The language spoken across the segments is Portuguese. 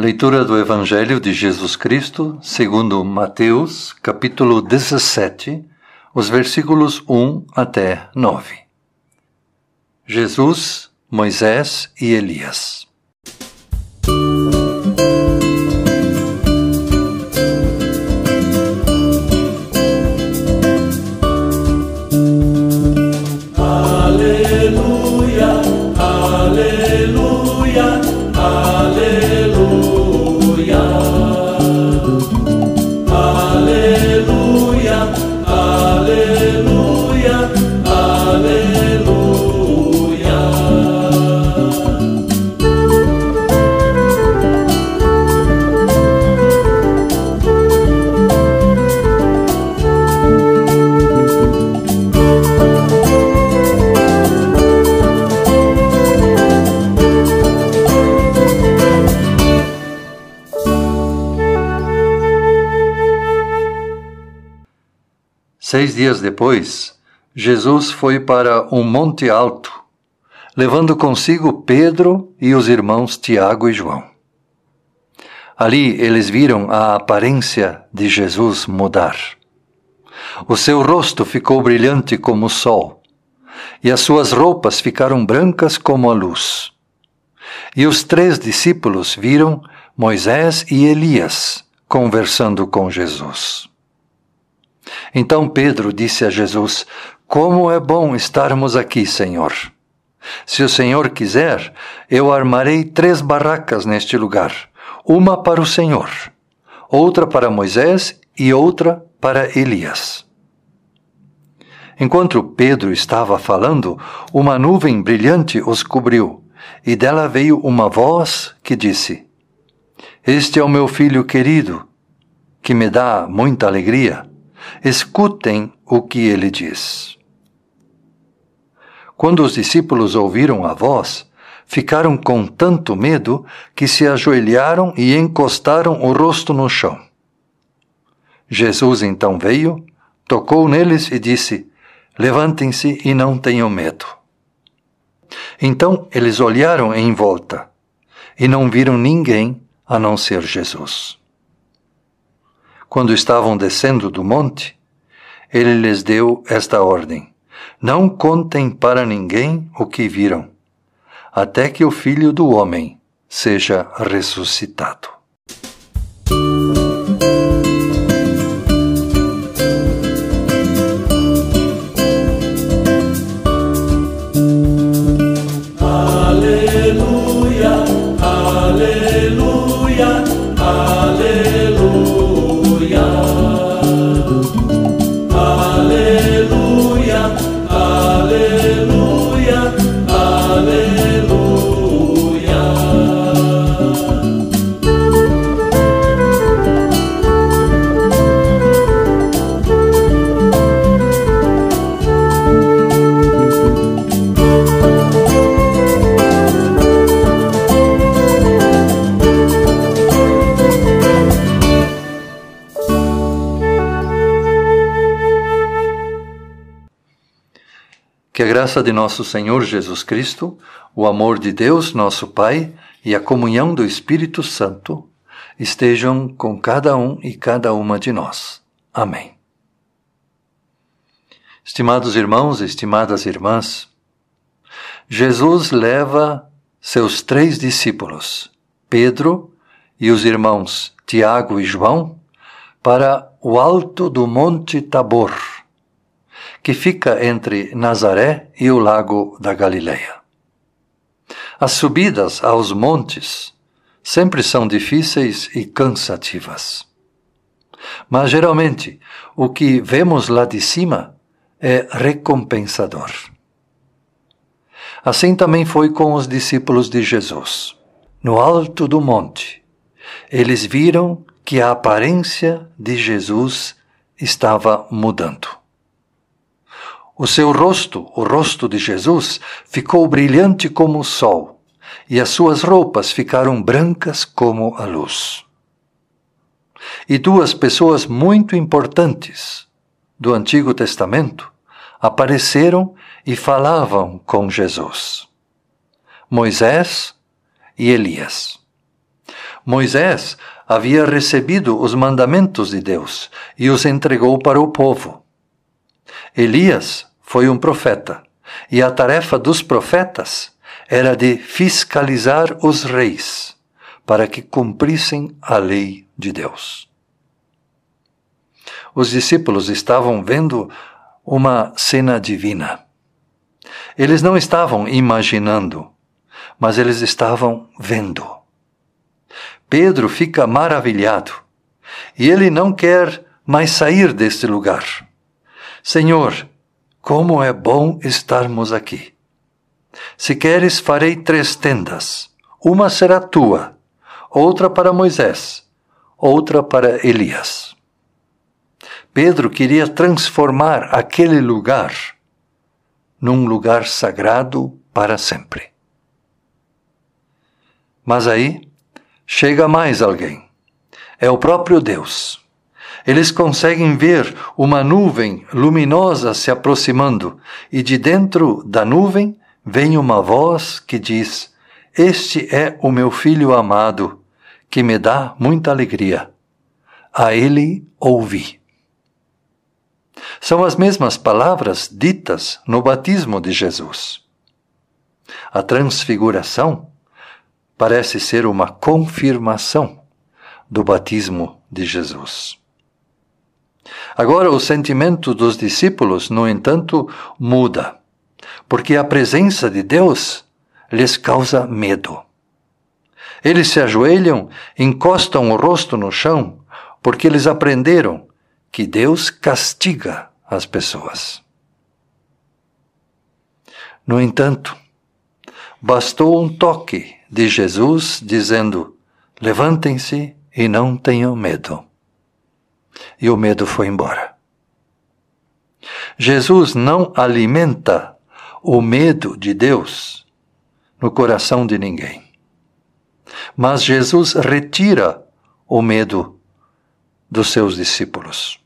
Leitura do Evangelho de Jesus Cristo, segundo Mateus, capítulo 17, os versículos 1 até 9. Jesus, Moisés e Elias. Seis dias depois, Jesus foi para um monte alto, levando consigo Pedro e os irmãos Tiago e João. Ali eles viram a aparência de Jesus mudar. O seu rosto ficou brilhante como o sol, e as suas roupas ficaram brancas como a luz. E os três discípulos viram Moisés e Elias conversando com Jesus. Então Pedro disse a Jesus: Como é bom estarmos aqui, Senhor. Se o Senhor quiser, eu armarei três barracas neste lugar: uma para o Senhor, outra para Moisés e outra para Elias. Enquanto Pedro estava falando, uma nuvem brilhante os cobriu, e dela veio uma voz que disse: Este é o meu filho querido, que me dá muita alegria. Escutem o que ele diz. Quando os discípulos ouviram a voz, ficaram com tanto medo que se ajoelharam e encostaram o rosto no chão. Jesus então veio, tocou neles e disse: Levantem-se e não tenham medo. Então eles olharam em volta e não viram ninguém a não ser Jesus quando estavam descendo do monte, ele lhes deu esta ordem: Não contem para ninguém o que viram, até que o filho do homem seja ressuscitado. Que a graça de nosso Senhor Jesus Cristo, o amor de Deus, nosso Pai, e a comunhão do Espírito Santo estejam com cada um e cada uma de nós. Amém. Estimados irmãos, estimadas irmãs, Jesus leva seus três discípulos, Pedro e os irmãos Tiago e João, para o alto do Monte Tabor que fica entre Nazaré e o lago da Galileia. As subidas aos montes sempre são difíceis e cansativas. Mas geralmente o que vemos lá de cima é recompensador. Assim também foi com os discípulos de Jesus. No alto do monte, eles viram que a aparência de Jesus estava mudando. O seu rosto, o rosto de Jesus, ficou brilhante como o sol, e as suas roupas ficaram brancas como a luz. E duas pessoas muito importantes do Antigo Testamento apareceram e falavam com Jesus: Moisés e Elias. Moisés havia recebido os mandamentos de Deus e os entregou para o povo. Elias foi um profeta, e a tarefa dos profetas era de fiscalizar os reis para que cumprissem a lei de Deus. Os discípulos estavam vendo uma cena divina. Eles não estavam imaginando, mas eles estavam vendo. Pedro fica maravilhado e ele não quer mais sair deste lugar. Senhor, como é bom estarmos aqui. Se queres, farei três tendas. Uma será tua, outra para Moisés, outra para Elias. Pedro queria transformar aquele lugar num lugar sagrado para sempre. Mas aí chega mais alguém. É o próprio Deus. Eles conseguem ver uma nuvem luminosa se aproximando, e de dentro da nuvem vem uma voz que diz: Este é o meu filho amado, que me dá muita alegria. A ele ouvi. São as mesmas palavras ditas no batismo de Jesus. A transfiguração parece ser uma confirmação do batismo de Jesus. Agora, o sentimento dos discípulos, no entanto, muda, porque a presença de Deus lhes causa medo. Eles se ajoelham, encostam o rosto no chão, porque eles aprenderam que Deus castiga as pessoas. No entanto, bastou um toque de Jesus dizendo: Levantem-se e não tenham medo. E o medo foi embora. Jesus não alimenta o medo de Deus no coração de ninguém. Mas Jesus retira o medo dos seus discípulos.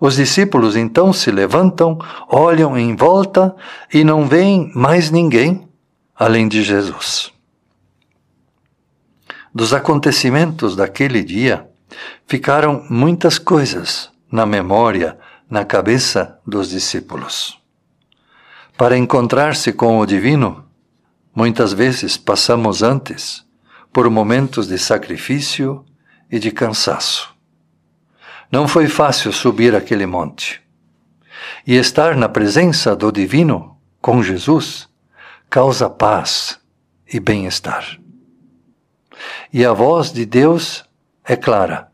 Os discípulos então se levantam, olham em volta e não veem mais ninguém além de Jesus. Dos acontecimentos daquele dia ficaram muitas coisas na memória, na cabeça dos discípulos. Para encontrar-se com o Divino, muitas vezes passamos antes por momentos de sacrifício e de cansaço. Não foi fácil subir aquele monte. E estar na presença do Divino, com Jesus, causa paz e bem-estar. E a voz de Deus é clara: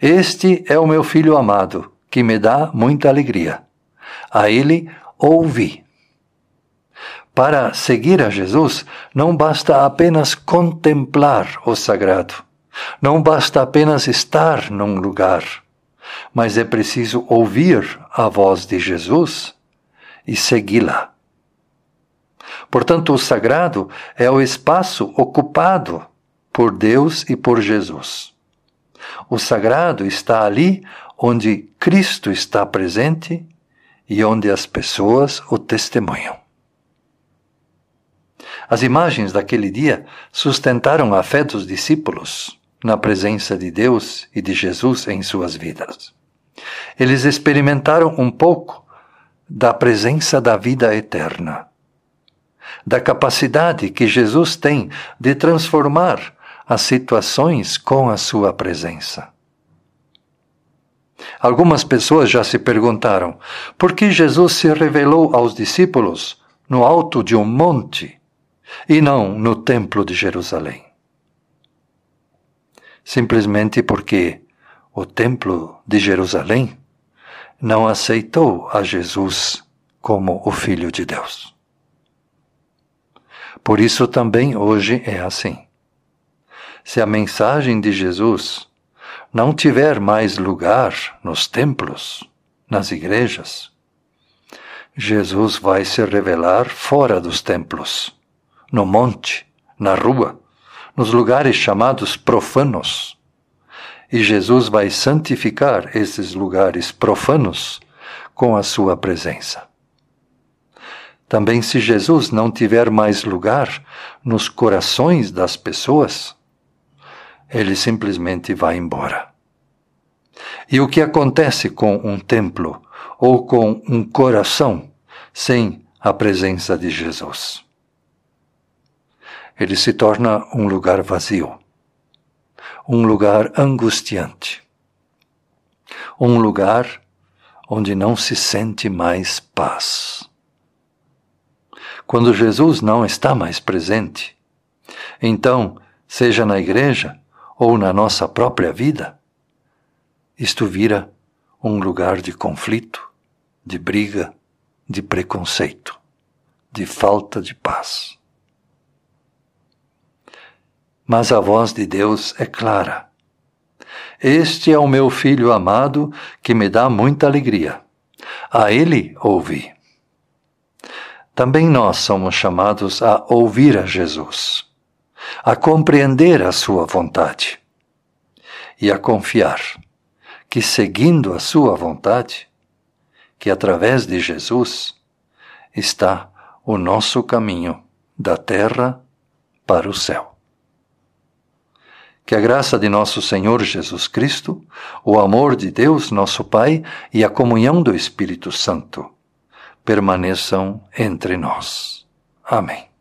Este é o meu filho amado, que me dá muita alegria. A ele ouvi. Para seguir a Jesus, não basta apenas contemplar o sagrado, não basta apenas estar num lugar mas é preciso ouvir a voz de Jesus e segui-la. Portanto, o sagrado é o espaço ocupado por Deus e por Jesus. O sagrado está ali onde Cristo está presente e onde as pessoas o testemunham. As imagens daquele dia sustentaram a fé dos discípulos na presença de Deus e de Jesus em suas vidas. Eles experimentaram um pouco da presença da vida eterna, da capacidade que Jesus tem de transformar as situações com a sua presença. Algumas pessoas já se perguntaram por que Jesus se revelou aos discípulos no alto de um monte e não no Templo de Jerusalém simplesmente porque o Templo de Jerusalém não aceitou a Jesus como o Filho de Deus. Por isso também hoje é assim. Se a mensagem de Jesus não tiver mais lugar nos templos, nas igrejas, Jesus vai se revelar fora dos templos, no monte, na rua, nos lugares chamados profanos. E Jesus vai santificar esses lugares profanos com a sua presença. Também, se Jesus não tiver mais lugar nos corações das pessoas, ele simplesmente vai embora. E o que acontece com um templo ou com um coração sem a presença de Jesus? Ele se torna um lugar vazio, um lugar angustiante, um lugar onde não se sente mais paz. Quando Jesus não está mais presente, então, seja na igreja ou na nossa própria vida, isto vira um lugar de conflito, de briga, de preconceito, de falta de paz. Mas a voz de Deus é clara. Este é o meu filho amado que me dá muita alegria. A ele ouvi. Também nós somos chamados a ouvir a Jesus, a compreender a sua vontade e a confiar que seguindo a sua vontade, que através de Jesus está o nosso caminho da terra para o céu. Que a graça de nosso Senhor Jesus Cristo, o amor de Deus, nosso Pai, e a comunhão do Espírito Santo permaneçam entre nós. Amém.